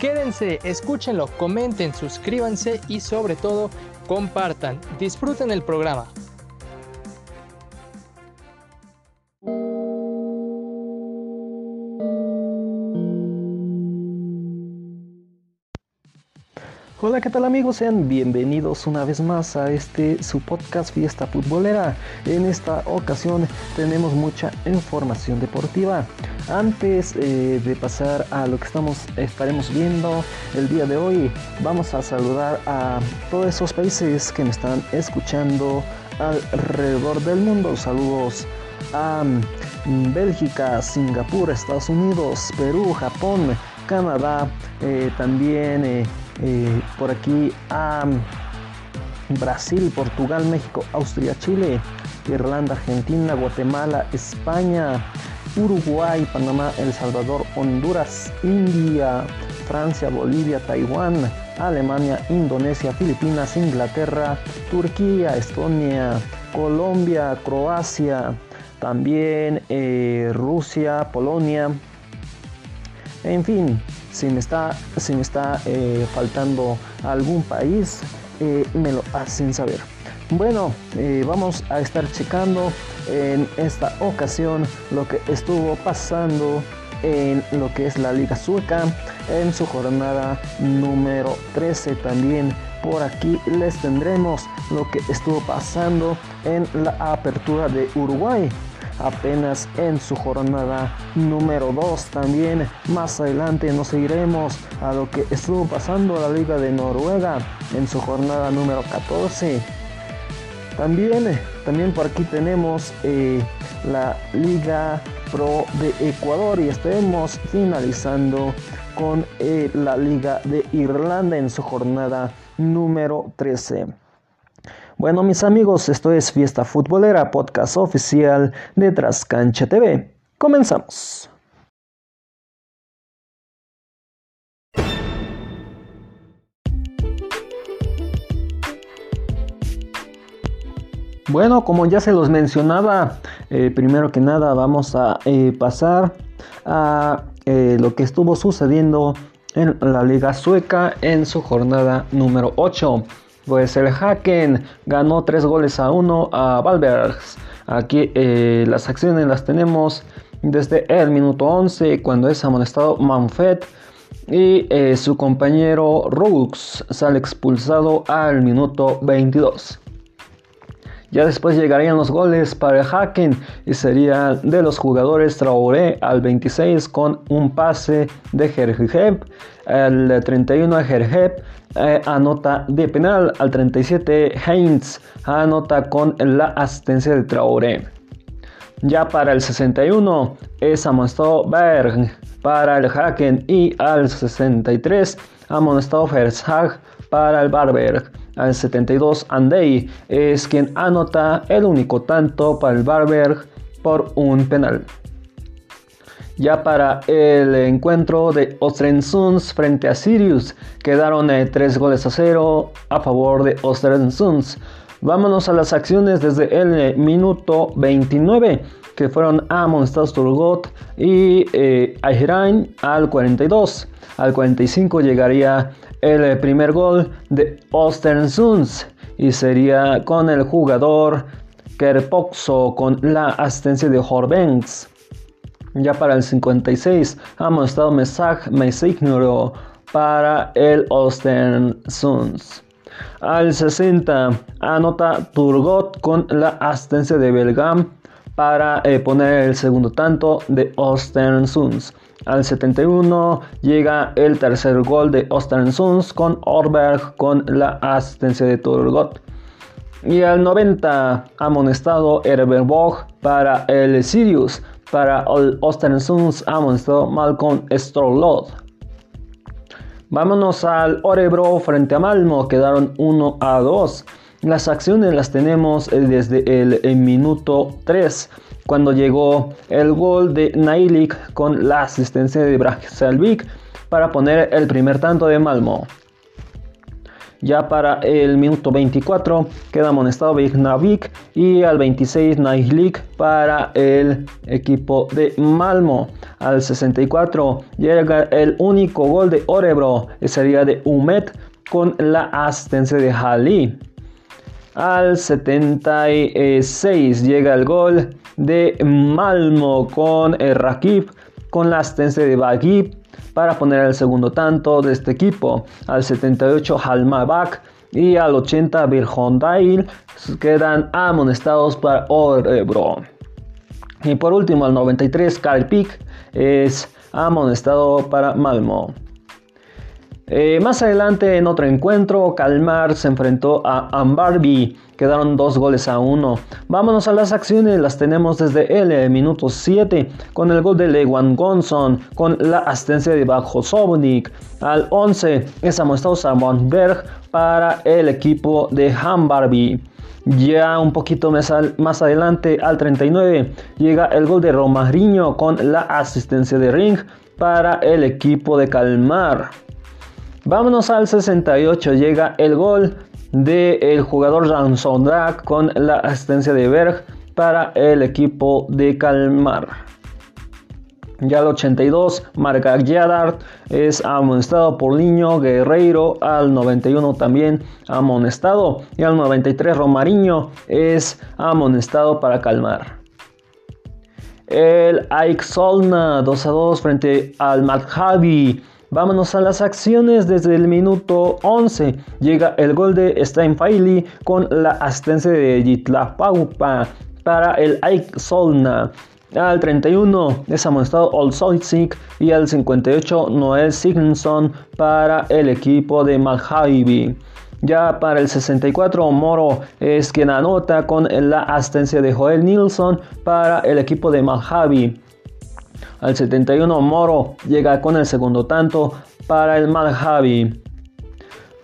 Quédense, escúchenlo, comenten, suscríbanse y sobre todo compartan. Disfruten el programa. Hola, ¿qué tal amigos? Sean bienvenidos una vez más a este su podcast Fiesta Futbolera. En esta ocasión tenemos mucha información deportiva. Antes eh, de pasar a lo que estamos estaremos viendo el día de hoy, vamos a saludar a todos esos países que me están escuchando alrededor del mundo. Saludos a mm, Bélgica, Singapur, Estados Unidos, Perú, Japón, Canadá, eh, también eh, eh, por aquí a Brasil, Portugal, México, Austria, Chile, Irlanda, Argentina, Guatemala, España, Uruguay, Panamá, El Salvador, Honduras, India, Francia, Bolivia, Taiwán, Alemania, Indonesia, Filipinas, Inglaterra, Turquía, Estonia, Colombia, Croacia, también eh, Rusia, Polonia, en fin, si me está, si me está eh, faltando algún país, eh, me lo hacen saber. Bueno, eh, vamos a estar checando en esta ocasión lo que estuvo pasando en lo que es la Liga Sueca en su jornada número 13 también por aquí les tendremos lo que estuvo pasando en la apertura de Uruguay apenas en su jornada número 2. También más adelante nos seguiremos a lo que estuvo pasando la Liga de Noruega en su jornada número 14. También, también por aquí tenemos eh, la Liga Pro de Ecuador y estaremos finalizando con eh, la Liga de Irlanda en su jornada número 13. Bueno, mis amigos, esto es Fiesta Futbolera, podcast oficial de Trascancha TV. Comenzamos. Bueno, como ya se los mencionaba, eh, primero que nada vamos a eh, pasar a eh, lo que estuvo sucediendo en la Liga Sueca en su jornada número 8. Pues el Haken ganó 3 goles a 1 a Valbergs. Aquí eh, las acciones las tenemos desde el minuto 11 cuando es amonestado Manfred y eh, su compañero Rux sale expulsado al minuto 22. Ya después llegarían los goles para el Haken y serían de los jugadores Traoré al 26 con un pase de Gergeb, al 31 a Gergeb eh, anota de penal, al 37 Heinz anota con la asistencia de Traoré. Ya para el 61 es amonestado Berg para el Haken y al 63 amonestado Vershag para el Barberg. Al 72 Andei es quien anota el único tanto para el Barberg por un penal. Ya para el encuentro de Ostrensuns frente a Sirius quedaron 3 eh, goles a 0 a favor de Ostrensuns. Vámonos a las acciones desde el eh, minuto 29 que fueron a Monsters Turgot y eh, al 42. Al 45 llegaría el eh, primer gol de Ostersunds y sería con el jugador Kerpoxo con la asistencia de Horbengs. Ya para el 56 ha mostrado mensaje Mesignoro para el Ostersunds. Al 60 anota Turgot con la asistencia de Belgam para eh, poner el segundo tanto de Ostersunds. Al 71 llega el tercer gol de Ostersunds con Orberg con la asistencia de Turgot. Y al 90 amonestado Erberbock para el Sirius. Para el Ostersunds amonestado Malcolm Strolod. Vámonos al Orebro frente a Malmo, quedaron 1 a 2. Las acciones las tenemos eh, desde el, minuto 3, cuando llegó el gol de Nailik con la asistencia de Brajalvik para poner el primer tanto de Malmo. Ya para el minuto 24 queda amonestado Vignavik y al 26 Nailik para el equipo de Malmo. Al 64 llega el único gol de Orebro, sería de Umet con la asistencia de Hali. Al 76 llega el gol de Malmo con Rakib con la asistencia de Bagib para poner el segundo tanto de este equipo. Al 78 Halmabak y al 80 Virjondail quedan amonestados para Orebro. Y por último al 93 Karpik es amonestado para Malmo. Eh, más adelante en otro encuentro, Calmar se enfrentó a Ambarbi. Quedaron dos goles a uno. Vámonos a las acciones, las tenemos desde el minuto 7 con el gol de Lewan Gonson, con la asistencia de Bajo Sobnik. Al 11 es amonestado Berg para el equipo de Hambarby. Ya un poquito más, adelante, al 39, llega el gol de Romariño con la asistencia de Ring para el equipo de Calmar. Vámonos al 68, llega el gol del jugador Ransondak con la asistencia de Berg para el equipo de Calmar. Ya al 82, Marca Yadart es amonestado por Niño Guerreiro. Al 91 también amonestado. Y al 93, Romariño es amonestado para calmar. El Ike Solna 2 a 2 frente al Madhabi Vámonos a las acciones desde el minuto 11. Llega el gol de Steinfaili con la asistencia de Jitla Paupa para el Ike Solna. Al 31 es amonestado Olsoitzik y al 58 Noel Signsson para el equipo de Malhaibi. Ya para el 64 Moro es quien anota con la asistencia de Joel Nilsson para el equipo de Malhabi. Al 71 Moro llega con el segundo tanto para el Malhavi.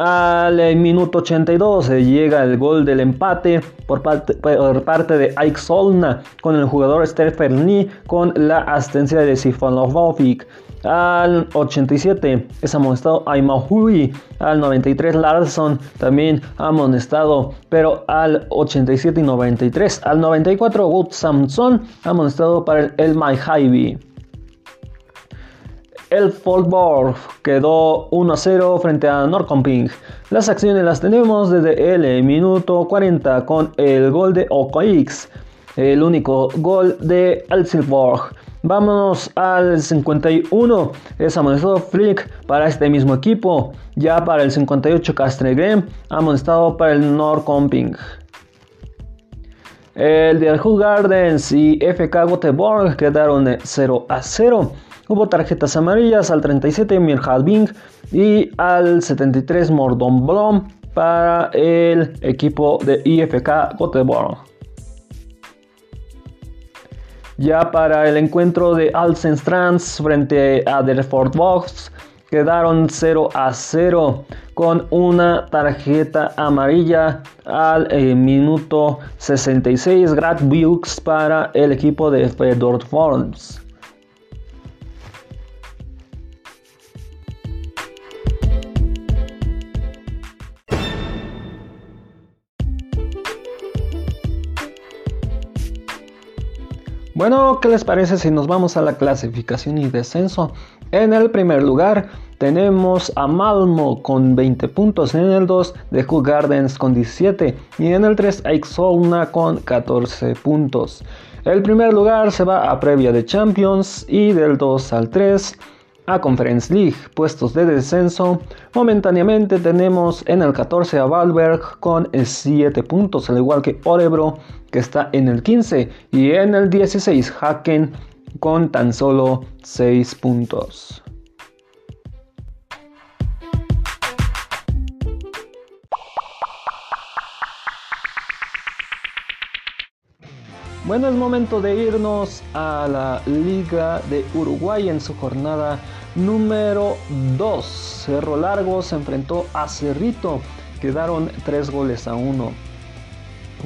Al minuto 82 llega el gol del empate por parte, de Ike Solna con el jugador Stephen Lee con la asistencia de Sifonovovic. Al 87 es amonestado Aymahui. Al 93 Larson también amonestado. Pero al 87 y 93. Al 94 Wood Samson amonestado para el El el Folborg quedó 1 0 frente a Norcomping. Las acciones las tenemos desde el minuto 40 con el gol de Okoix, el único gol de Elsilborg. Vámonos al 51. Es amonestado Flick para este mismo equipo. Ya para el 58 Castregren. Amonestado para el Norcomping. El de Gardens y FK Göteborg quedaron 0 a 0. Hubo tarjetas amarillas al 37 Mirhalbing y al 73 Mordon Blom para el equipo de IFK Göteborg. Ya para el encuentro de Alsenstrands frente a Derford Box quedaron 0 a 0 con una tarjeta amarilla al eh, minuto 66 Grad para el equipo de Fedor Forms. Bueno, ¿qué les parece si nos vamos a la clasificación y descenso? En el primer lugar tenemos a Malmo con 20 puntos, en el 2 de Cook Gardens con 17 y en el 3 a con 14 puntos. El primer lugar se va a previa de Champions y del 2 al 3 a Conference League, puestos de descenso. Momentáneamente tenemos en el 14 a Valberg con 7 puntos, al igual que Orebro que está en el 15 y en el 16 Haken con tan solo 6 puntos. Bueno, es momento de irnos a la Liga de Uruguay en su jornada número 2. Cerro Largo se enfrentó a Cerrito. Quedaron 3 goles a 1.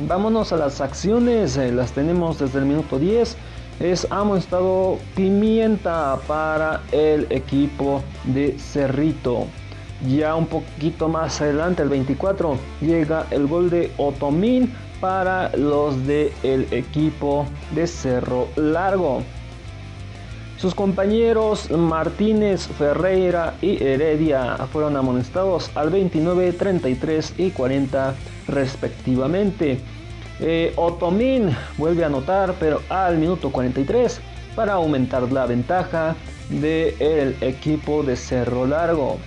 Vámonos a las acciones. eh, las tenemos desde el minuto 10. Es amonestado pimienta para el equipo de Cerrito. Ya un poquito más adelante, el 24, llega el gol de Otomín para los del equipo de Cerro Largo. Sus compañeros Martínez, Ferreira y Heredia fueron amonestados al 29, 33 y 40 respectivamente. Eh, Otomín vuelve a anotar, pero al minuto 43 para aumentar la ventaja del equipo de Cerro Largo.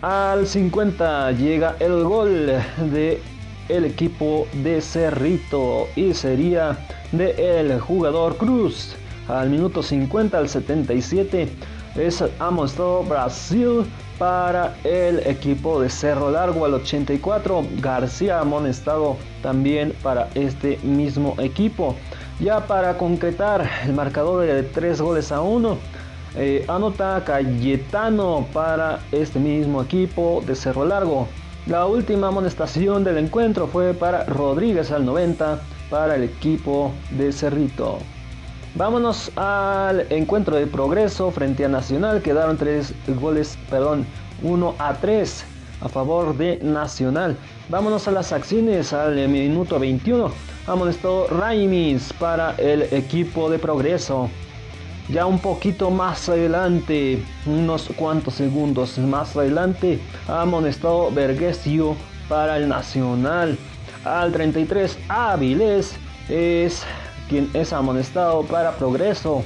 Al 50 llega el gol de el equipo de Cerrito y sería de el jugador Cruz. Al minuto 50 al 77 es amonestado Brasil para el equipo de Cerro Largo al 84. García amonestado también para este mismo equipo. Ya para concretar el marcador de 3 goles a 1. Eh, anota Cayetano para este mismo equipo de Cerro Largo. La última amonestación del encuentro fue para Rodríguez al 90 para el equipo de Cerrito. Vámonos al encuentro de progreso frente a Nacional. Quedaron tres goles, perdón, 1 a 3 a favor de Nacional. Vámonos a las acciones al minuto 21. Amonestó Raimis para el equipo de progreso. Ya un poquito más adelante, unos cuantos segundos más adelante, ha amonestado Vergesio para el Nacional. Al 33, Áviles es es amonestado para Progreso.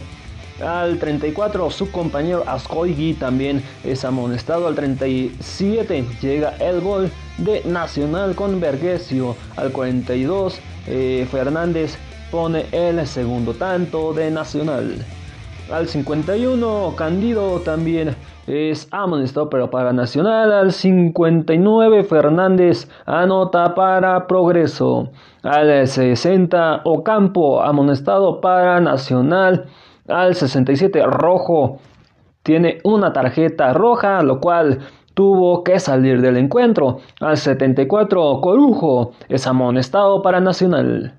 Al 34, su compañero Ascoigui también es amonestado. Al 37, llega el gol de Nacional con Vergesio. Al 42, eh, Fernández pone el segundo tanto de Nacional. Al 51, Candido también es amonestado, pero para Nacional. Al 59, Fernández anota para Progreso. Al 60, Ocampo amonestado para Nacional. Al 67, Rojo tiene una tarjeta roja, lo cual tuvo que salir del encuentro. Al 74, Corujo es amonestado para Nacional.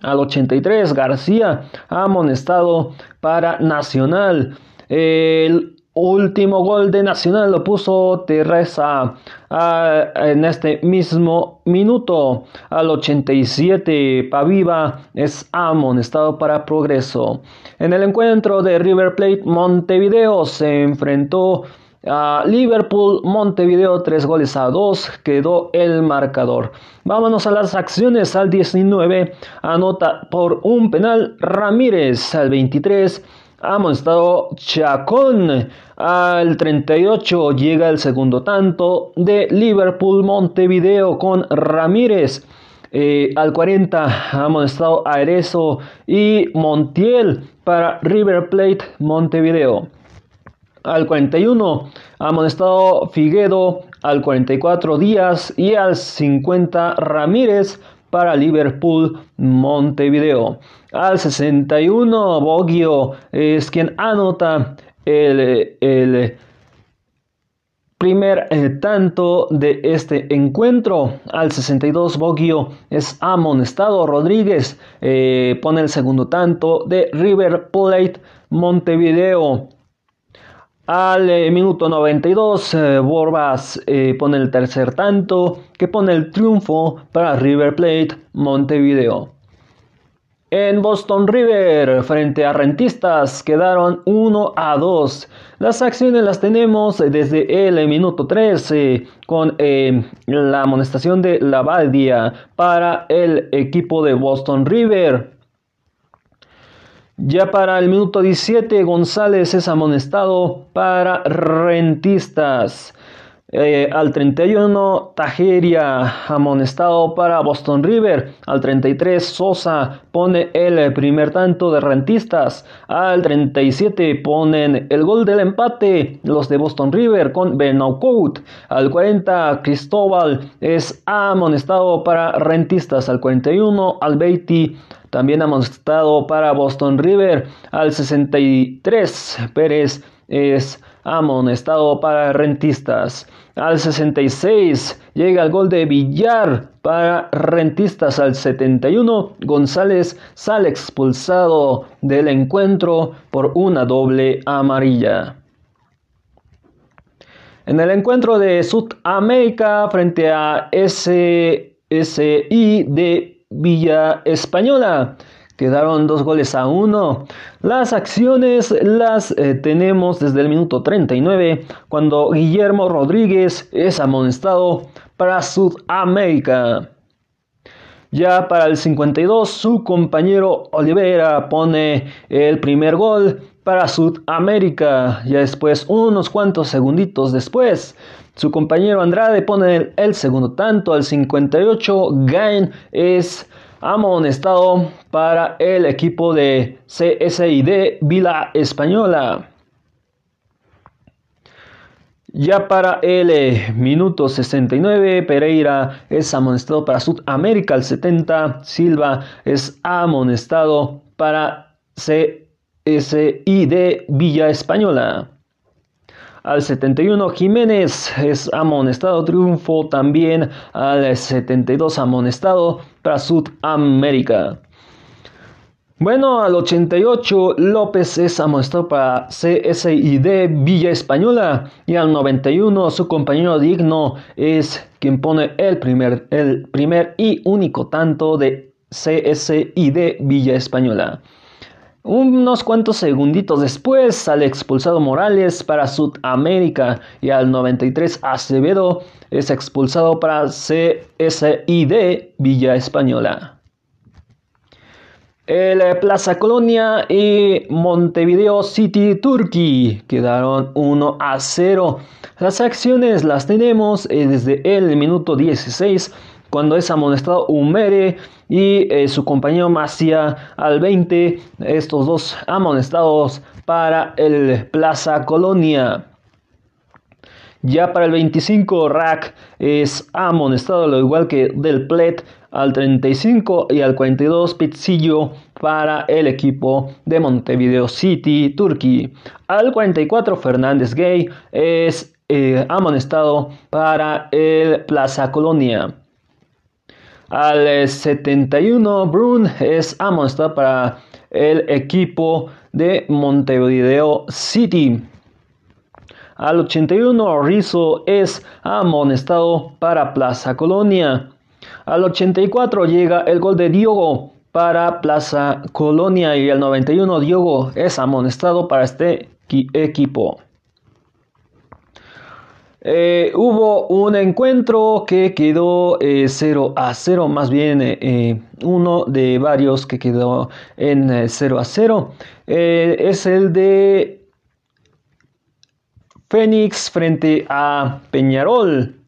Al 83, García amonestado para Nacional. El último gol de Nacional lo puso Teresa ah, en este mismo minuto. Al 87, Paviva es amonestado para Progreso. En el encuentro de River Plate Montevideo se enfrentó a Liverpool Montevideo 3 goles a 2 quedó el marcador. Vámonos a las acciones al 19 anota por un penal Ramírez al 23 amonestado Chacón al 38 llega el segundo tanto de Liverpool Montevideo con Ramírez. Eh, al 40 amonestado Arezo y Montiel para River Plate Montevideo. Al 41 amonestado Figuedo, al 44 Díaz y al 50 Ramírez para Liverpool Montevideo. Al 61 Boggio es quien anota el, primer eh, tanto de este encuentro. Al 62 Boggio es amonestado. Rodríguez eh, pone el segundo tanto de River Plate Montevideo. Al eh, minuto 92, eh, Borbas eh, pone el tercer tanto que pone el triunfo para River Plate Montevideo. En Boston River, frente a Rentistas, quedaron 1 a 2. Las acciones las tenemos desde el minuto 13 con la amonestación de Lavaldia para el equipo de Boston River. Ya para el minuto 17, González es amonestado para Rentistas. Eh, al 31, Tajeria amonestado para Boston River. Al 33, Sosa pone el primer tanto de Rentistas. Al 37, ponen el gol del empate los de Boston River con Benaucout. Al 40, Cristóbal es amonestado para Rentistas. Al 41, Albeiti también amonestado para Boston River. Al 63 Pérez es amonestado para Rentistas. Al 66 llega el gol de Villar para Rentistas. Al 71 González sale expulsado del encuentro por una doble amarilla. En el encuentro de Sudamérica frente a SSI de Villa Española. Quedaron dos goles a uno. Las acciones las eh, tenemos desde el minuto 39, cuando Guillermo Rodríguez es amonestado para Sudamérica. Ya para el 52, su compañero Olivera pone el primer gol para Sudamérica. Ya después, unos cuantos segunditos después, su compañero Andrade pone el, segundo tanto. Al 58, Gain es amonestado para el equipo de CSID Vila Española. Ya para el eh, minuto 69, Pereira es amonestado para Sudamérica. Al 70, Silva es amonestado para CSID Villa Española. Al 71 Jiménez es amonestado, triunfo también al 72 amonestado para Sudamérica. Bueno, al 88 López es amonestado para CSID Villa Española y al 91 su compañero digno es quien pone el primer, el primer y único tanto de CSID Villa Española. Unos cuantos segunditos después sale expulsado Morales para Sudamérica y al 93 Acevedo es expulsado para CSID Villa Española. El Plaza Colonia y Montevideo City Turkey quedaron 1 a 0. Las acciones las tenemos eh, desde el minuto 16 cuando es amonestado Humere y eh, su compañero Macia al 20, estos dos amonestados para el Plaza Colonia. Ya para el 25, Rack es amonestado, lo igual que Del Plet al 35 y al 42, Pizzillo para el equipo de Montevideo City, Turkey. Al 44, Fernández Gay es eh, amonestado para el Plaza Colonia. Al 71, Brun es amonestado para el equipo de Montevideo City. Al 81, Rizzo es amonestado para Plaza Colonia. Al 84 llega el gol de Diogo para Plaza Colonia y al 91 Diogo es amonestado para este equipo. Eh, hubo un encuentro que quedó 0 eh, a 0, más bien eh, uno de varios que quedó en 0 a 0. es el de Fénix frente a Peñarol.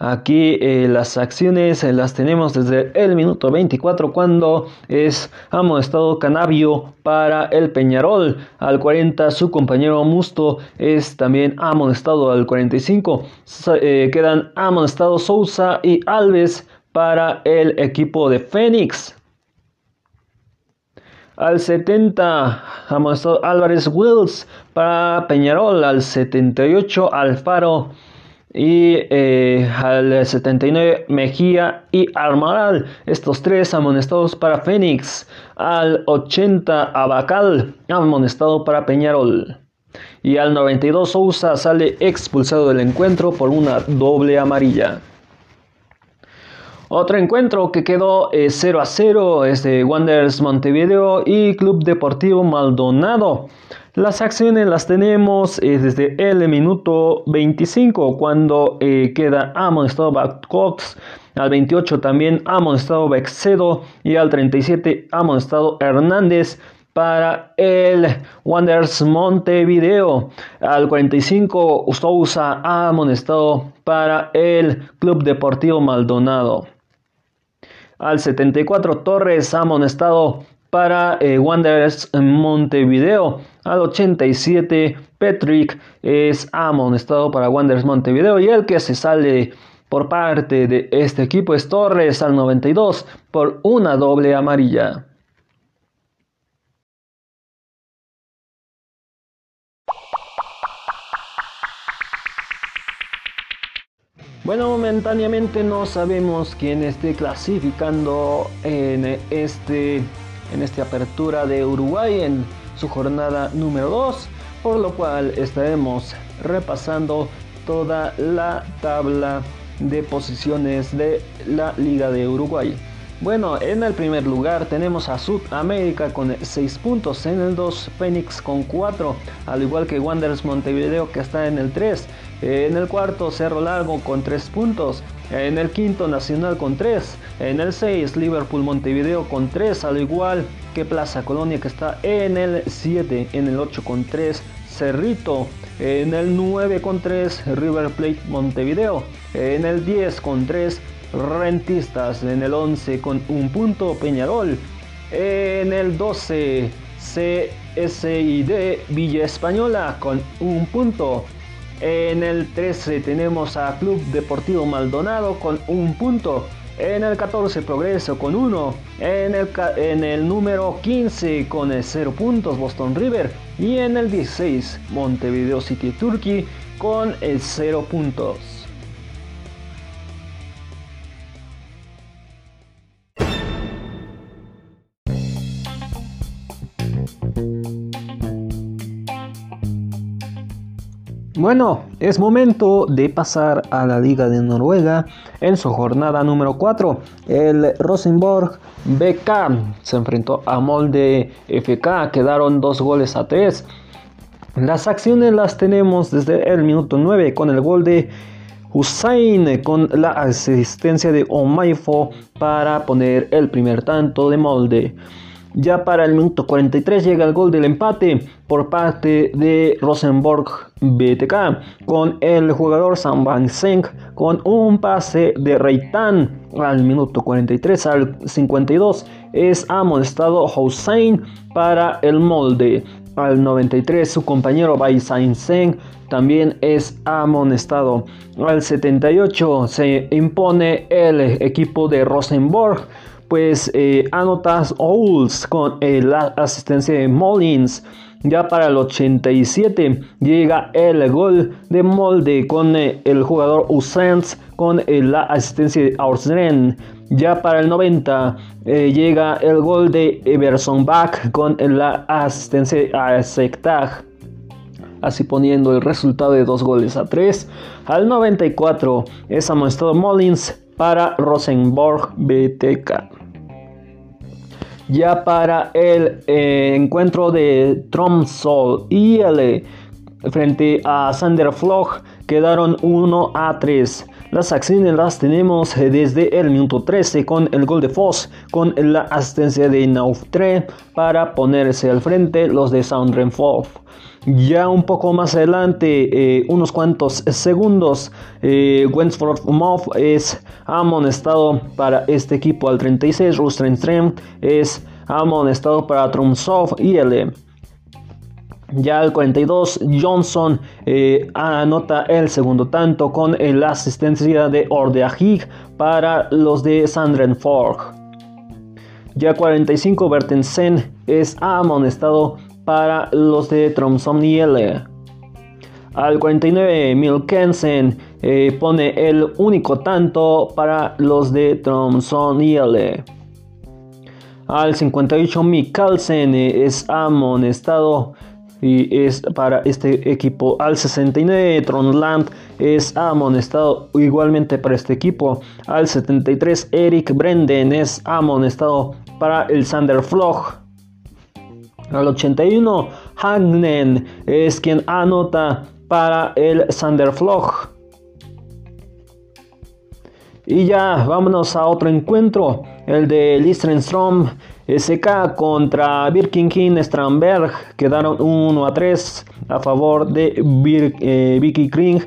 Aquí eh, las acciones eh, las tenemos desde el minuto 24 cuando es amonestado Canabio para el Peñarol. Al 40 su compañero Musto es también amonestado al 45. Eh, quedan amonestados Sousa y Alves para el equipo de Fénix. Al 70, amonestado Álvarez Wills para Peñarol. Al 78, Alfaro y eh, al 79 Mejía y Armaral, estos tres amonestados para Fénix, al 80 Abacal, amonestado para Peñarol. Y al 92 Sousa sale expulsado del encuentro por una doble amarilla. Otro encuentro que quedó 0 eh, a 0 es de Wanderers Montevideo y Club Deportivo Maldonado. Las acciones las tenemos eh, desde el minuto 25 cuando eh, queda amonestado Cox, al 28 también amonestado Bexedo y al 37 amonestado Hernández para el Wanderers Montevideo. Al 45 Sousa amonestado para el Club Deportivo Maldonado. Al 74 Torres amonestado para eh, Wanderers Montevideo. Al 87, Patrick es amonestado para Wanderers Montevideo y el que se sale por parte de este equipo es Torres al 92 por una doble amarilla. Bueno, momentáneamente no sabemos quién esté clasificando en este en esta apertura de Uruguay en su jornada número 2, por lo cual estaremos repasando toda la tabla de posiciones de la Liga de Uruguay. Bueno, en el primer lugar tenemos a Sudamérica con 6 puntos, en el 2 Phoenix con 4, al igual que Wanderers Montevideo que está en el 3, en el cuarto Cerro Largo con 3 puntos, en el quinto Nacional con 3, en el 6 Liverpool Montevideo con 3, al igual que Plaza Colonia que está en el 7, en el 8 con 3 Cerrito, en el 9 con 3 River Plate Montevideo, en el 10 con 3 Rentistas. En el 11 con un punto Peñarol. En el 12 CSID Villa Española con un punto. En el 13 tenemos a Club Deportivo Maldonado con un punto. En el 14 Progreso con 1. En el, en el número 15 con 0 puntos Boston River. Y en el 16 Montevideo City Turkey con 0 puntos. Bueno, es momento de pasar a la Liga de Noruega en su jornada número 4. El Rosenborg BK se enfrentó a Molde FK, quedaron dos goles a tres. Las acciones las tenemos desde el minuto 9 con el gol de Hussein con la asistencia de Omaifo para poner el primer tanto de Molde. Ya para el minuto 43 llega el gol del empate por parte de Rosenborg BTK con el jugador Sam Van Seng con un pase de Reitan al minuto 43 al 52 es amonestado Hussein para el molde. Al 93 su compañero Bai Seng también es amonestado. Al 78 se impone el equipo de Rosenborg pues eh, anotas Owls con eh, la asistencia de Mullins. Ya para el 87 llega el gol de Molde con eh, el jugador Usens con la asistencia de Aursren. Ya para el 90 llega el gol de Everson Bach con la asistencia de Sektag. Así poniendo el resultado de dos goles a 3. Al 94 es amonestado Mullins para Rosenborg BTK. Ya para el eh, encuentro de Tromsø y el frente a Sander Floch quedaron 1 a 3. Las acciones las tenemos desde el minuto 13 con el gol de Foss, con la asistencia de Nauftre para ponerse al frente los de Foff. Ya un poco más adelante, eh, unos cuantos segundos, eh, Wentworth Moff es amonestado para este equipo al 36, Rustrenstrem es amonestado para Tromsø y el ya al 42, Johnson eh, anota el segundo tanto con la asistencia de Ordeahig para los de Sandrenforg. Ya 45, Bertensen es amonestado para los de Tromsø Al 49, Milkensen eh, pone el único tanto para los de Tromsø Al 58, Mikkelsen eh, es amonestado y es para este equipo. Al 69 Tronland es amonestado igualmente para este equipo. Al 73 Eric Brenden es amonestado para el Sander Floch. Al 81 Hagnen es quien anota para el Sander Floch. Y ya vámonos a otro encuentro, el de Listrenstrom SK contra Birkinkin Stramberg quedaron 1 a 3 a favor de eh, Vicky Kring.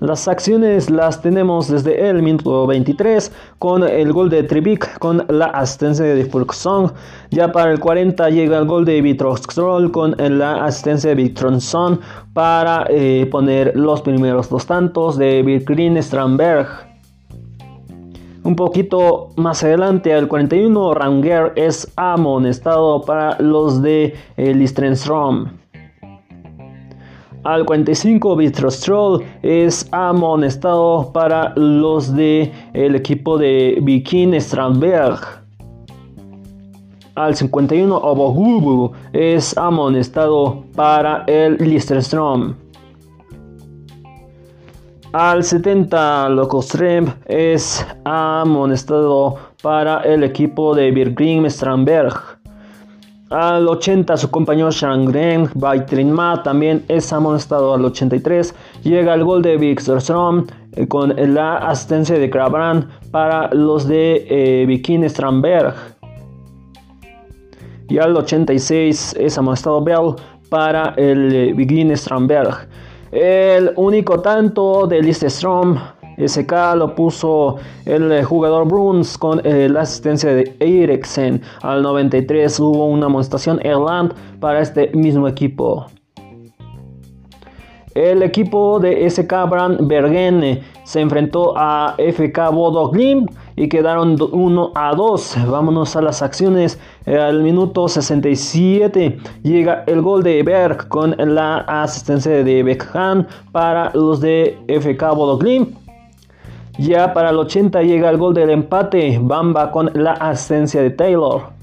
Las acciones las tenemos desde el minuto 23 con el gol de Trivik con la asistencia de Fulksong. Ya para el 40 llega el gol de Vitroxtrol con la asistencia de Vitronson para eh, poner los primeros dos tantos de Birkin Stramberg. Un poquito más adelante, al 41, Ranger es amonestado para los de eh. Al 45 Vitrostroll es amonestado para los de el equipo de Viking Strandberg. Al 51 Obogubu es amonestado para el Listerstrom. Al 70 Locostrem es amonestado para el equipo de Birgrim Strandberg. Al 80 su compañero Shangren Ma también es amonestado al 83. Llega el gol de Wikström eh, con la asistencia de Krabran para los de eh, Viking Stramberg. Y al 86 es amonestado Bell para el eh, Viking. El único tanto de Listestrom SK lo puso el jugador Bruns con eh, la asistencia de Eriksen. Al 93 hubo una amonestación Erland para este mismo equipo. El equipo de SK Brand Bergen se enfrentó a FK Bodo y quedaron 1 a 2. Vámonos a las acciones. Al minuto 67 llega el gol de Berg con la asistencia de Beckham para los de FK Bodo ya para el 80 llega el gol del empate, Bamba con la asistencia de Taylor.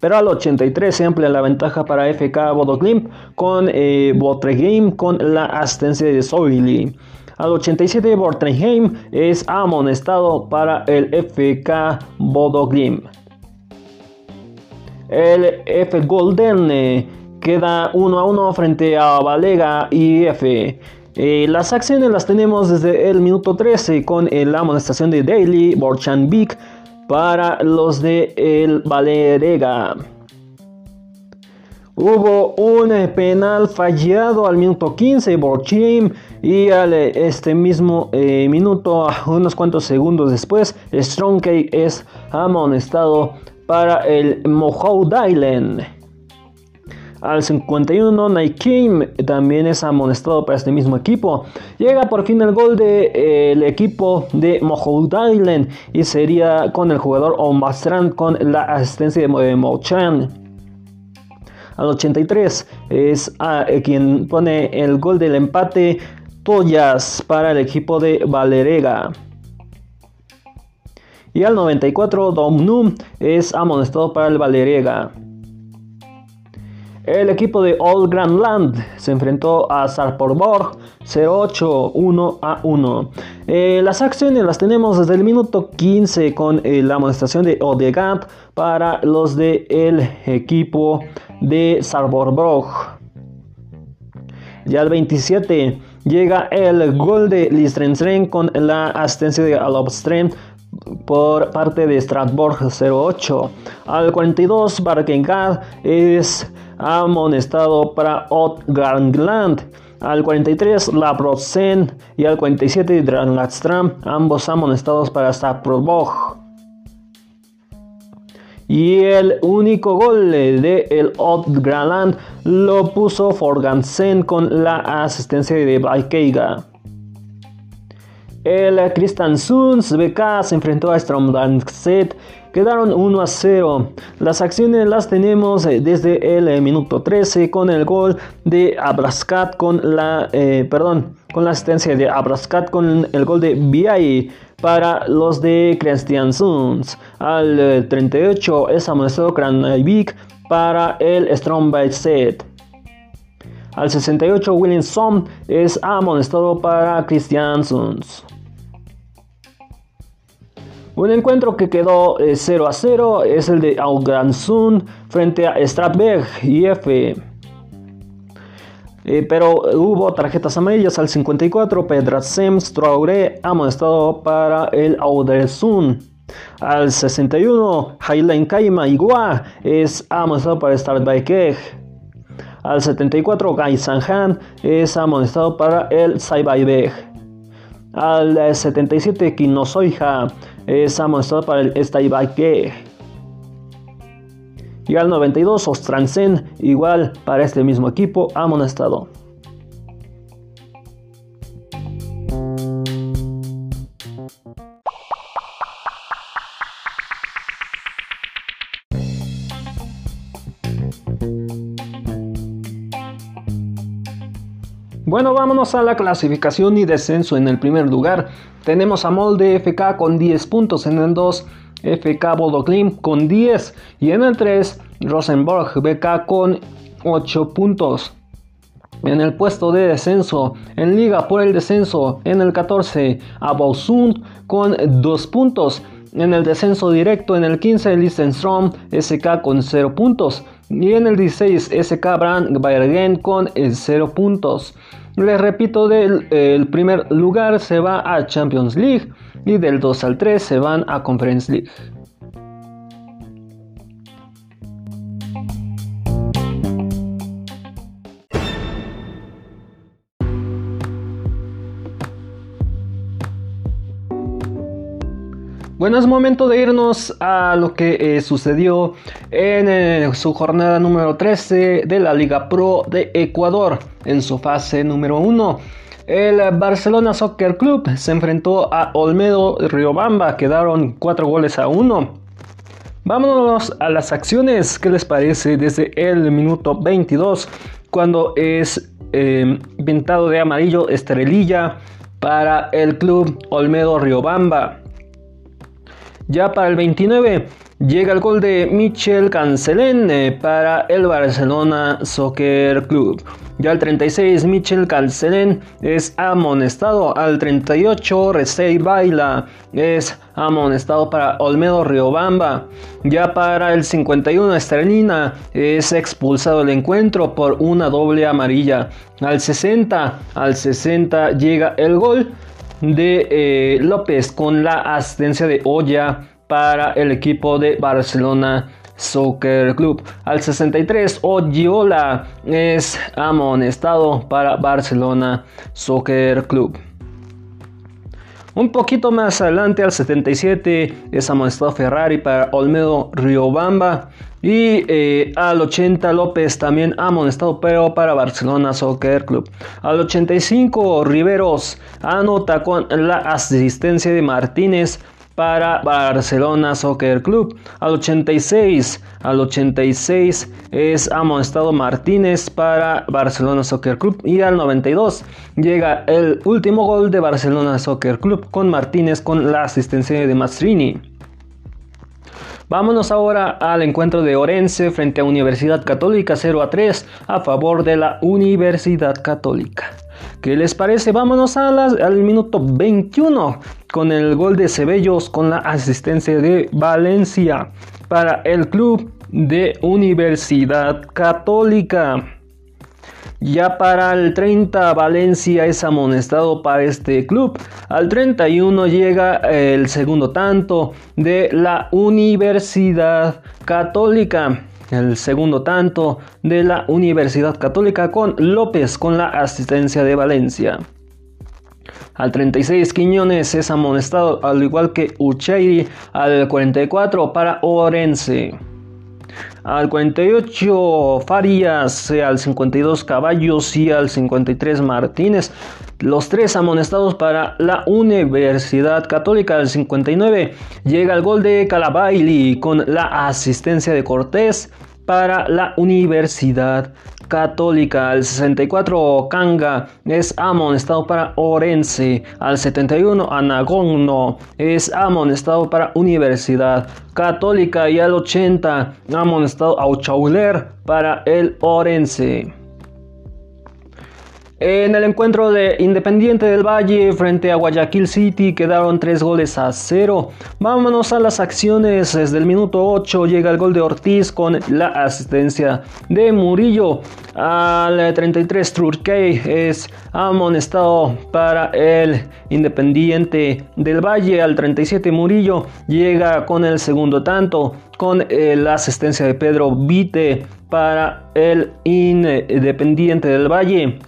Pero al 83 se amplia la ventaja para FK Bodoglim con eh, con la asistencia de Soili. Al 87 Bortregame es amonestado para el FK Bodoglim. El F Golden eh, queda 1 a 1 frente a Valega y F. Eh, las acciones las tenemos desde el minuto 13 con la amonestación de Daily, Borchan para los de el Valerega. Hubo un penal fallado al minuto 15 Borchim y al este mismo eh, minuto, unos cuantos segundos después, Strongkey es amonestado para el Mohawk Island. Al 51 Nike también es amonestado para este mismo equipo. Llega por fin el gol del de, eh, equipo de Island y sería con el jugador Omastran con la asistencia de Mochan. Al 83 es eh, quien pone el gol del empate Toyas para el equipo de Valerega. Y al 94 Domnum es amonestado para el Valerega. El equipo de Old Grand Land se enfrentó a Sarporborg 08 1 a 1. Eh, las acciones las tenemos desde el minuto 15 con eh, la amonestación de Odegaard para los del el equipo de Sarporborg. Ya al 27 llega el gol de Listrenstren con la asistencia de Alobstrem por parte de Strasbourg 08. Al 42 Barkengard es amonestado para Ot Gangland. Al 43 Labrosen y al 47 Dranlatstram, ambos amonestados para Saprobog. Y el único gol de el Ot Granland lo puso Forgansen con la asistencia de Baikeiga. El Kristiansunds BK se enfrentó a Stromdanset Quedaron 1 a 0. Las acciones las tenemos eh, desde el eh, minuto 13 con el gol de Abrascat con la eh, perdón, con la asistencia de Abrascat con el gol de Biai para los de Kristiansunds. Al 38 es amonestado Kranjvik para el Stromberg set. Al 68 Williamson es amonestado para Kristiansunds. Un encuentro que quedó 0 eh, a 0 es el de Augansun frente a Stratberg y F. Eh, pero hubo tarjetas amarillas al 54. Pedrasem Traoré amonestado para el Audersun. Al 61, Hailen Kaima Igua es amonestado para Stratberg. Al 74, Gai Sanhan es amonestado para el Saibaibeg. Al 77, Kinosoija es amonestado para el Staibaque. Y al 92, Ostransen, igual para este mismo equipo, amonestado. Bueno, vámonos a la clasificación y descenso. En el primer lugar tenemos a Molde FK con 10 puntos. En el 2, FK Bodo con 10. Y en el 3, Rosenborg BK con 8 puntos. En el puesto de descenso, en liga por el descenso, en el 14, Abosund con 2 puntos. En el descenso directo, en el 15, Listenstrom SK con 0 puntos. Y en el 16, SK Brand Bayern con 0 puntos. Les repito, del el primer lugar se va a Champions League y del 2 al 3 se van a Conference League. Bueno, es momento de irnos a lo que eh, sucedió en eh, su jornada número 13 de la Liga Pro de Ecuador, en su fase número 1. El Barcelona Soccer Club se enfrentó a Olmedo Riobamba, quedaron 4 goles a 1. Vámonos a las acciones, ¿qué les parece? Desde el minuto 22, cuando es eh, pintado de amarillo estrellilla para el club Olmedo Riobamba. Ya para el 29 llega el gol de Michel Cancelén eh, para el Barcelona Soccer Club. Ya al 36 Michel Cancelén es amonestado. Al 38 Recey Baila es amonestado para Olmedo Riobamba. Ya para el 51 Estrelina es expulsado del encuentro por una doble amarilla. Al 60, al 60 llega el gol de eh, López con la asistencia de Olla para el equipo de Barcelona Soccer Club. Al 63, Oggiola es amonestado para Barcelona Soccer Club. Un poquito más adelante, al 77, es amonestado Ferrari para Olmedo Riobamba. Y eh, al 80 López también amonestado, pero para Barcelona Soccer Club. Al 85 Riveros anota con la asistencia de Martínez para Barcelona Soccer Club. Al 86, al 86 es amonestado Martínez para Barcelona Soccer Club. Y al 92 llega el último gol de Barcelona Soccer Club con Martínez con la asistencia de Mastrini. Vámonos ahora al encuentro de Orense frente a Universidad Católica 0 a 3 a favor de la Universidad Católica. ¿Qué les parece? Vámonos al minuto 21 con el gol de Cebellos con la asistencia de Valencia para el club de Universidad Católica. Ya para el 30 Valencia es amonestado para este club. Al 31 llega el segundo tanto de la Universidad Católica. El segundo tanto de la Universidad Católica con López con la asistencia de Valencia. Al 36 Quiñones es amonestado al igual que Ucheiri al 44 para Orense. Al 48 Farias, al 52 Caballos y al 53 Martínez. Los tres amonestados para la Universidad Católica. Al 59 llega el gol de Calabaili con la asistencia de Cortés para la Universidad Católica. Al 64 Kanga es amonestado para Orense. Al 71 Anagono es amonestado para Universidad Católica. Y al 80 amonestado Auchauler para el Orense. En el encuentro de Independiente del Valle frente a Guayaquil City quedaron 3 goles a 0. Vámonos a las acciones. Desde el minuto 8 llega el gol de Ortiz con la asistencia de Murillo. Al 33 Turkey es amonestado para el Independiente del Valle. Al 37 Murillo llega con el segundo tanto con eh, la asistencia de Pedro Vite para el Independiente del Valle.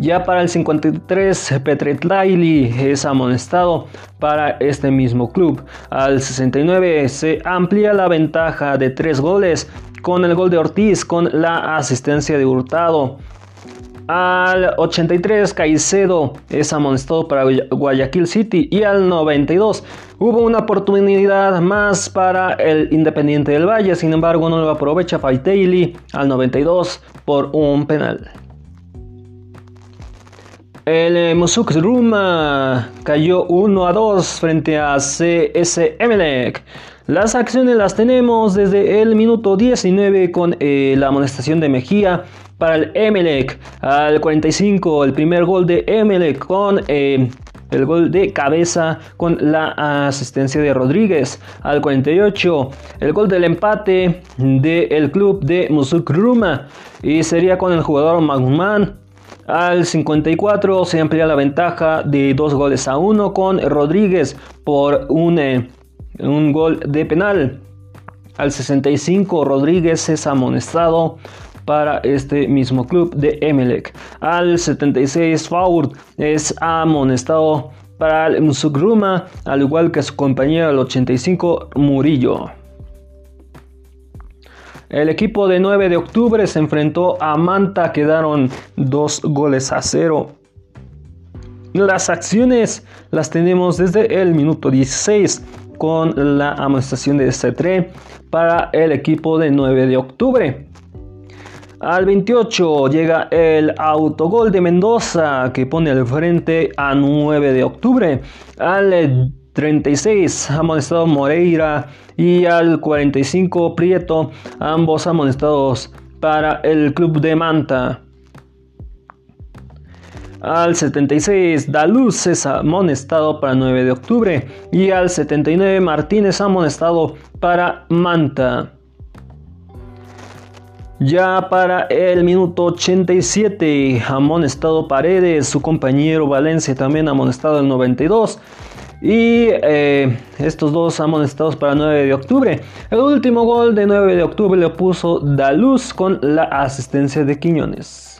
Ya para el 53, Petretlaili es amonestado para este mismo club. Al 69 se amplía la ventaja de tres goles con el gol de Ortiz con la asistencia de Hurtado. Al 83 Caicedo es amonestado para Guayaquil City y al 92 hubo una oportunidad más para el Independiente del Valle, sin embargo no lo aprovecha Faiteili al 92 por un penal. El eh, Musuk Ruma cayó 1 a 2 frente a CS Emelec. Las acciones las tenemos desde el minuto 19 con eh, la amonestación de Mejía para el Emelec. Al 45 el primer gol de Emelec con eh, el gol de cabeza con la asistencia de Rodríguez. Al 48 el gol del empate del club de Musuk Ruma y sería con el jugador Magman al 54 se amplía la ventaja de dos goles a uno con Rodríguez por un, eh, un gol de penal. Al 65 Rodríguez es amonestado para este mismo club de Emelec. Al 76 Faur es amonestado para el Musukruma, al igual que su compañero al 85 Murillo. El equipo de 9 de octubre se enfrentó a Manta, quedaron dos goles a cero. Las acciones las tenemos desde el minuto 16 con la amonestación de C3 para el equipo de 9 de octubre. Al 28 llega el autogol de Mendoza que pone al frente a 9 de octubre. Al 36 amonestado Moreira y al 45 Prieto, ambos amonestados para el club de Manta. Al 76 Daluz es amonestado para 9 de octubre y al 79 Martínez amonestado para Manta. Ya para el minuto 87, amonestado Paredes, su compañero Valencia también amonestado el 92. Y eh, estos dos amonestados para 9 de octubre. El último gol de 9 de octubre lo puso Daluz con la asistencia de Quiñones.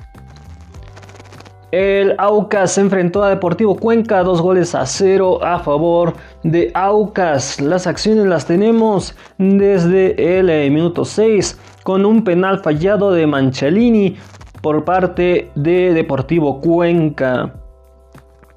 El Aucas se enfrentó a Deportivo Cuenca, dos goles a cero a favor de Aucas. Las acciones las tenemos desde el eh, minuto 6 con un penal fallado de Manchalini por parte de Deportivo Cuenca.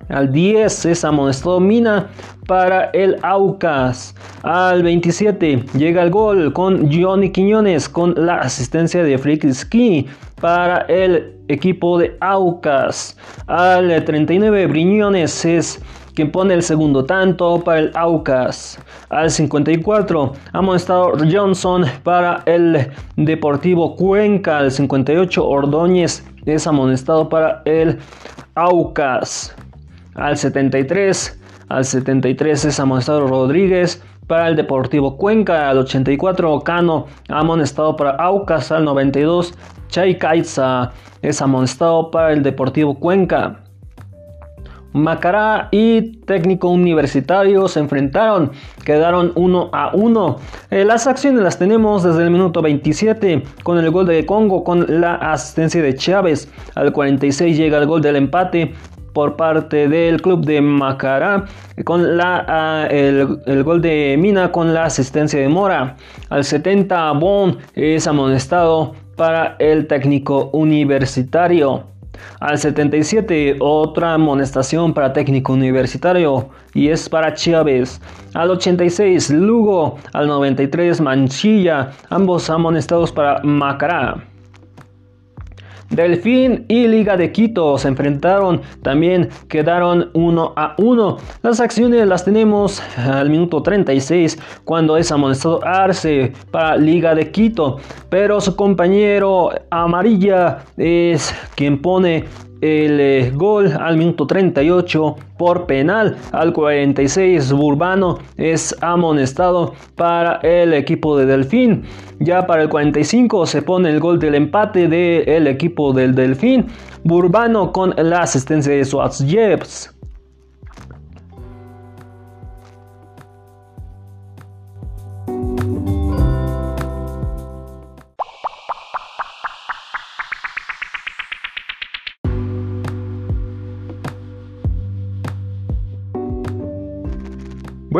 Al 10 es amonestado Mina para el Aucas. Al 27 llega el gol con Johnny Quiñones con la asistencia de Ski para el equipo de Aucas. Al 39 Briñones es quien pone el segundo tanto para el Aucas. Al 54 amonestado Johnson para el Deportivo Cuenca. Al 58 Ordóñez es amonestado para el Aucas al 73. Al 73 es amonestado Rodríguez para el Deportivo Cuenca. Al 84 Cano amonestado para Aucas. Al 92 Chay Kaiza es amonestado para el Deportivo Cuenca. Macará y Técnico Universitario se enfrentaron, quedaron 1 a 1. Eh, las acciones las tenemos desde el minuto 27 con el gol de Congo con la asistencia de Chávez. Al 46 llega el gol del empate por parte del club de Macará con la, ah, el, gol de Mina con la asistencia de Mora. Al 70 Bon es amonestado para el técnico universitario. Al 77 otra amonestación para técnico universitario y es para Chávez. Al 86 Lugo, al 93 Manchilla, ambos amonestados para Macará. Delfín y Liga de Quito se enfrentaron, también quedaron 1 a 1. Las acciones las tenemos al minuto 36 cuando es amonestado Arce para Liga de Quito, pero su compañero Amarilla es quien pone el eh, gol al minuto 38 por penal. Al 46 Burbano es amonestado para el equipo de Delfín. Ya para el 45 se pone el gol del empate del equipo del Delfín. Burbano con la asistencia de Jebs.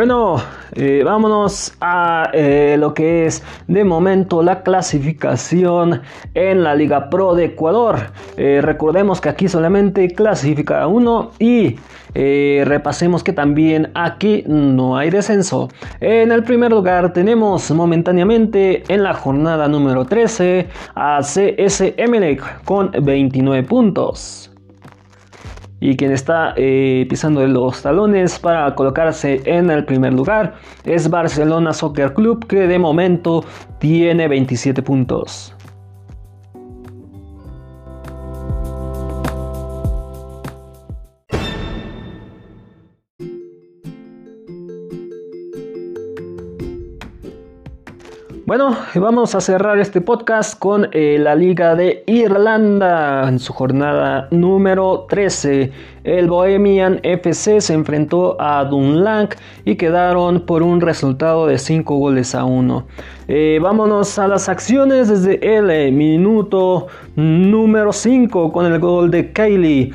Bueno, eh, vámonos a eh, lo que es de momento la clasificación en la Liga Pro de Ecuador. Eh, recordemos que aquí solamente clasifica uno y repasemos que también aquí no hay descenso. En el primer lugar tenemos momentáneamente en la jornada número 13 a CS Emelec con 29 puntos. Y quien está eh, pisando los talones para colocarse en el primer lugar es Barcelona Soccer Club que de momento tiene 27 puntos. Bueno, vamos a cerrar este podcast con eh, la Liga de Irlanda en su jornada número 13. El Bohemian FC se enfrentó a Dunlang y quedaron por un resultado de 5 goles a 1. Eh, vámonos a las acciones desde el eh, minuto número 5 con el gol de Kylie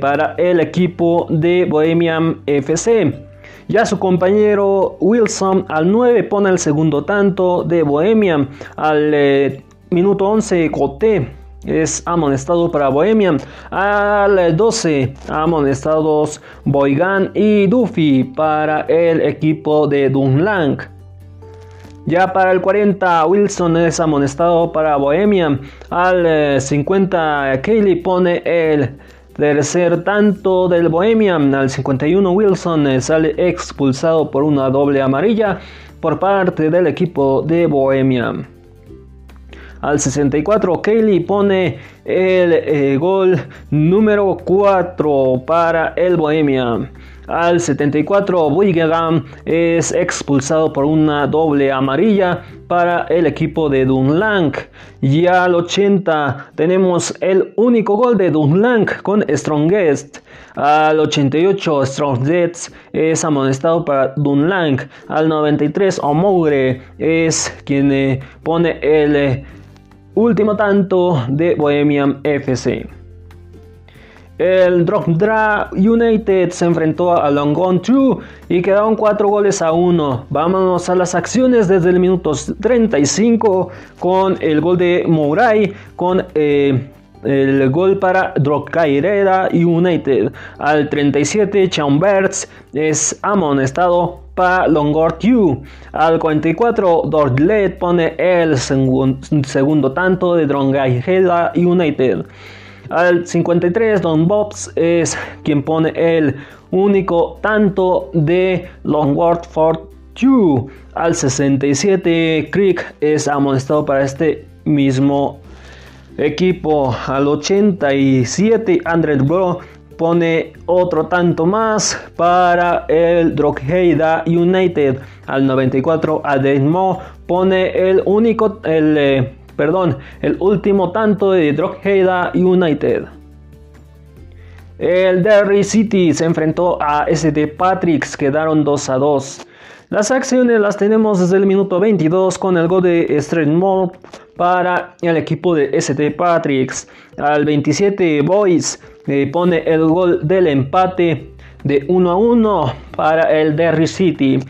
para el equipo de Bohemian FC. Ya su compañero Wilson al 9 pone el segundo tanto de Bohemian. Al eh, minuto 11 Coté es amonestado para Bohemian. Al 12 amonestados Boygan y Duffy para el equipo de Dunlang. Ya para el 40 Wilson es amonestado para Bohemian. Al 50 eh, Kaylee pone el Tercer tanto del Bohemian al 51 Wilson eh, sale expulsado por una doble amarilla por parte del equipo de Bohemian. Al 64 Kaylee pone el eh, gol número 4 para el Bohemian. Al 74 Buigagan es expulsado por una doble amarilla para el equipo de Dunlang. Y al 80 tenemos el único gol de Dunlang con Strongest. Al 88 Strongest es amonestado para Dunlang. Al 93 Omogre es quien eh, pone el último tanto de Bohemian FC. El Drogdra United se enfrentó a Longon 2 y quedaron 4 goles a 1. Vámonos a las acciones desde el minuto 35 con el gol de Mouray, con eh, el gol para Drogcairera United. Al 37 Chambers es amonestado para Longor 2. Al 44 Dordlet pone el segundo tanto de Drogcairera United. Al 53 Don Bobs es quien pone el único tanto de Longworth for 2. Al 67 Creek es amonestado para este mismo equipo. Al 87 Andrew Bro pone otro tanto más para el Drogheda United. Al 94 Ademo pone el único el eh, perdón, el último tanto de Drogheda United. El Derry City se enfrentó a SD Patricks, quedaron 2 a 2. Las acciones las tenemos desde el minuto 22 con el gol de Strength para el equipo de SD Patricks. Al 27 Boys eh, pone el gol del empate de 1 a 1 para el Derry City.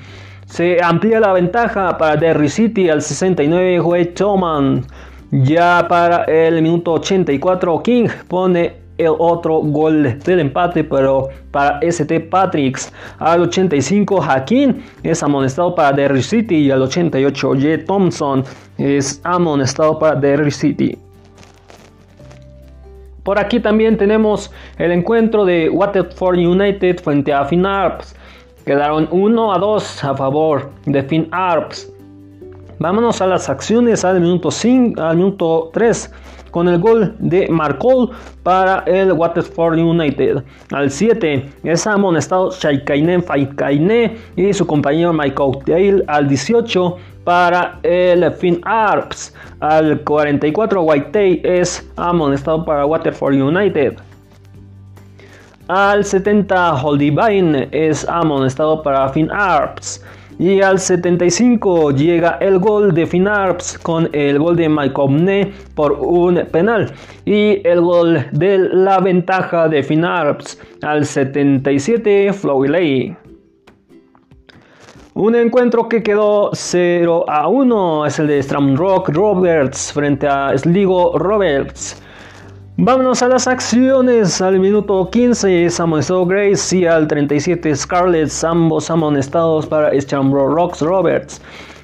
Se amplía la ventaja para Derry City al 69 Wade Toman. Ya para el minuto 84 King pone el otro gol del empate, pero para ST Patricks. Al 85 Hakim es amonestado para Derry City y al 88 J. Thompson es amonestado para Derry City. Por aquí también tenemos el encuentro de Waterford United frente a Finn Arps. Quedaron 1 a 2 a favor de Finn Arps. Vámonos a las acciones al minuto, 5, al minuto 3 con el gol de Marcol para el Waterford United. Al 7 es amonestado Shaikainen Faikaine y su compañero Michael Tail al 18 para el Finn Arps. Al 44 White es amonestado para Waterford United. Al 70 Holdivine es amonestado para Finn Arps. Y al 75 llega el gol de Finarps con el gol de Mike por un penal. Y el gol de la ventaja de Finarps al 77 Flowley. Un encuentro que quedó 0 a 1 es el de Stramrock Roberts frente a Sligo Roberts. Vámonos a las acciones. Al minuto 15 es amonestado Grace y al 37 Scarlett, ambos amonestados para Stambro Rocks Roberts.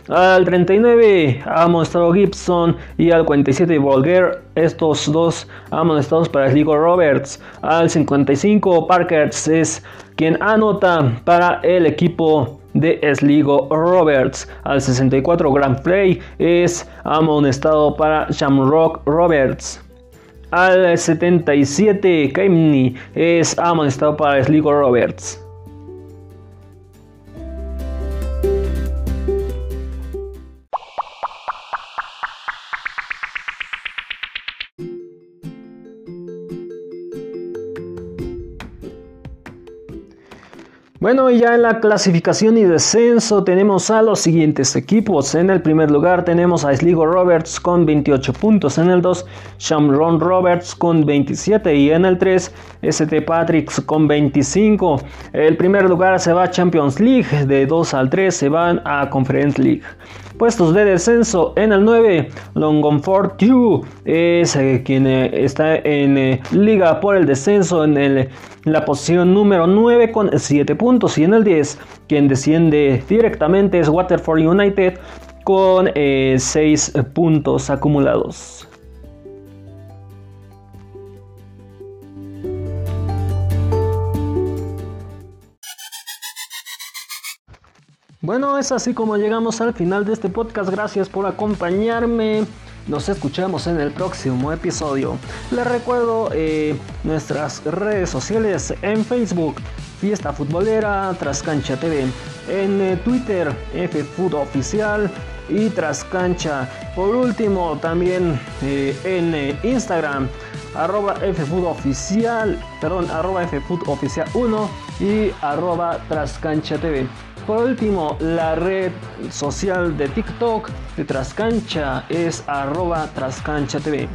Al 39 amonestado Gibson y al 47 Volger, estos dos amonestados para Sligo Roberts. Al 55 Parker es quien anota para el equipo de Sligo Roberts. Al 64 Grand Play es amonestado para Shamrock Roberts. Al 77 Kemney es amonestado para Sligo Roberts. Bueno, y ya en la clasificación y descenso tenemos a los siguientes equipos. En el primer lugar tenemos a Sligo Roberts con 28 puntos. En el 2, Shamron Roberts con 27. Y en el 3, ST Patricks con 25. El primer lugar se va a Champions League. De 2 al 3 se van a Conference League. Puestos de descenso en el 9, Longford 2 es eh, quien eh, está en eh, liga por el descenso en, la posición número 9 con 7 puntos. Y en el 10, quien desciende directamente es Waterford United con 6 puntos acumulados. Bueno, es así como llegamos al final de este podcast. Gracias por acompañarme. Nos escuchamos en el próximo episodio. Les recuerdo eh, nuestras redes sociales en Facebook, Fiesta Futbolera, Trascancha TV, en eh, Twitter, FFood Oficial y Trascancha. Por último, también eh, en Instagram, arroba Oficial, perdón, arroba Oficial 1 y arroba Trascancha TV. Por último, la red social de TikTok de Trascancha es arroba Trascancha TV.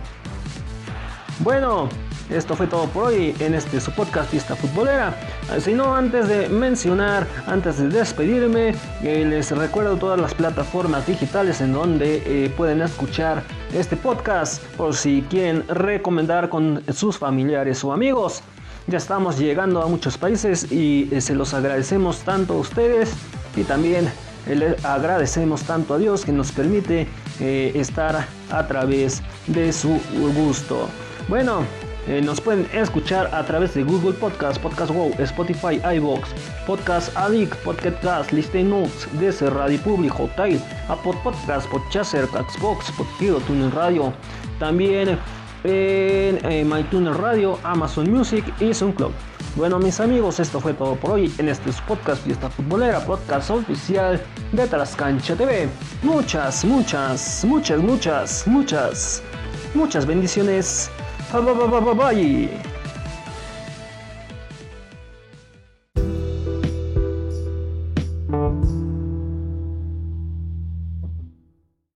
Bueno, esto fue todo por hoy en este su podcast Futbolera. Si no, antes de mencionar, antes de despedirme, eh, les recuerdo todas las plataformas digitales en donde eh, pueden escuchar este podcast por si quieren recomendar con sus familiares o amigos. Ya estamos llegando a muchos países y eh, se los agradecemos tanto a ustedes y también eh, le agradecemos tanto a Dios que nos permite eh, estar a través de su gusto. Bueno, nos pueden escuchar a través de Google Podcast, Podcast Wow, Spotify, iVoox, Podcast Addict, Podcast Gas, Listen Notes, DC Radio Público, Hotel, Apple Podcast, Podchaser, Xbox, Podkiro, Tuning Radio. También en MyTuner Radio, Amazon Music y SoundCloud. Bueno, mis amigos, esto fue todo por hoy en este podcast Fiesta Futbolera, podcast oficial de Trascancha TV. Muchas, muchas, muchas, muchas, muchas, muchas bendiciones. Bye, bye.